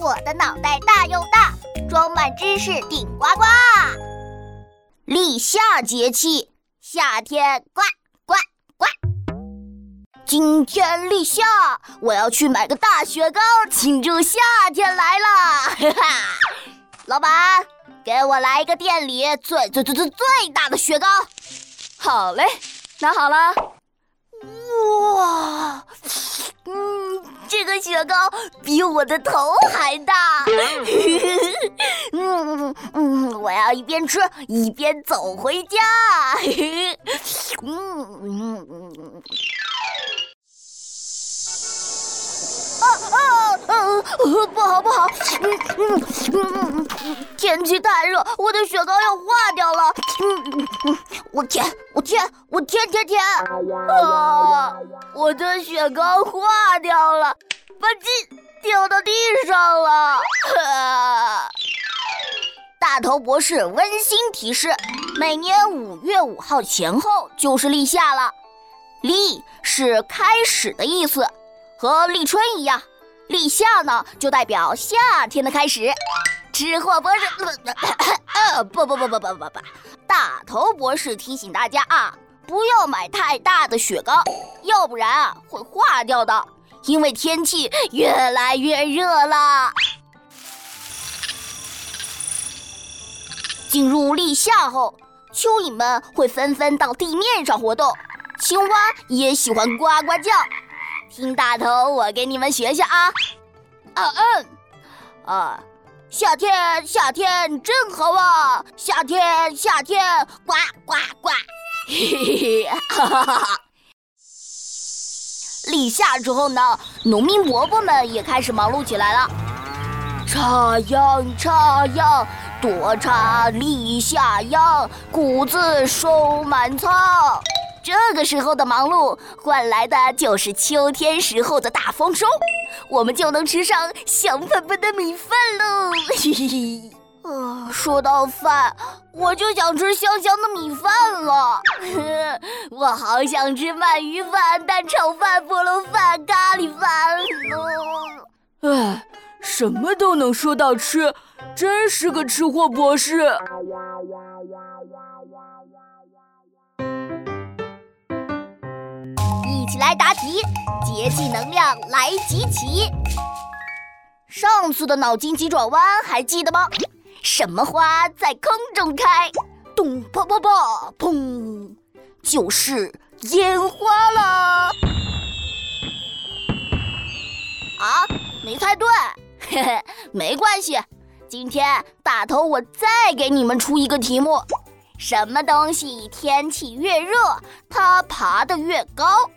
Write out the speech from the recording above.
我的脑袋大又大，装满知识顶呱呱。立夏节气，夏天呱呱呱。今天立夏，我要去买个大雪糕，庆祝夏天来了。哈哈，老板，给我来一个店里最最最最最大的雪糕。好嘞，拿好了。哇，嗯，这个雪糕比我的头还大。嗯嗯，我要一边吃一边走回家。嗯嗯嗯。啊啊嗯！不好不好！嗯嗯嗯嗯，天气太热，我的雪糕要化掉了。嗯嗯嗯，我天我天我天天天！啊，我的雪糕化掉了，把鸡掉到地上了。大头博士温馨提示：每年五月五号前后就是立夏了。立是开始的意思。和立春一样，立夏呢就代表夏天的开始。吃货博士，不不不不不不不，大头博士提醒大家啊，不要买太大的雪糕，要不然啊会化掉的。因为天气越来越热了。进入立夏后，蚯蚓们会纷纷到地面上活动，青蛙也喜欢呱呱叫。听大头，我给你们学学啊！啊嗯，啊，夏天夏天真好啊！夏天夏天呱呱呱！嘿嘿嘿，哈哈哈哈！立夏之后呢，农民伯伯们也开始忙碌起来了。插秧插秧，多插立夏秧，谷子收满仓。这个时候的忙碌换来的就是秋天时候的大丰收，我们就能吃上香喷喷的米饭喽！嘿嘿嘿，啊，说到饭，我就想吃香香的米饭了。我好想吃鳗鱼饭、蛋炒饭、菠萝饭、咖喱饭。哎，什么都能说到吃，真是个吃货博士。来答题，节气能量来集齐。上次的脑筋急转弯还记得吗？什么花在空中开？咚啪啪啪砰，就是烟花了。啊，没猜对，嘿嘿，没关系。今天大头我再给你们出一个题目：什么东西天气越热，它爬得越高？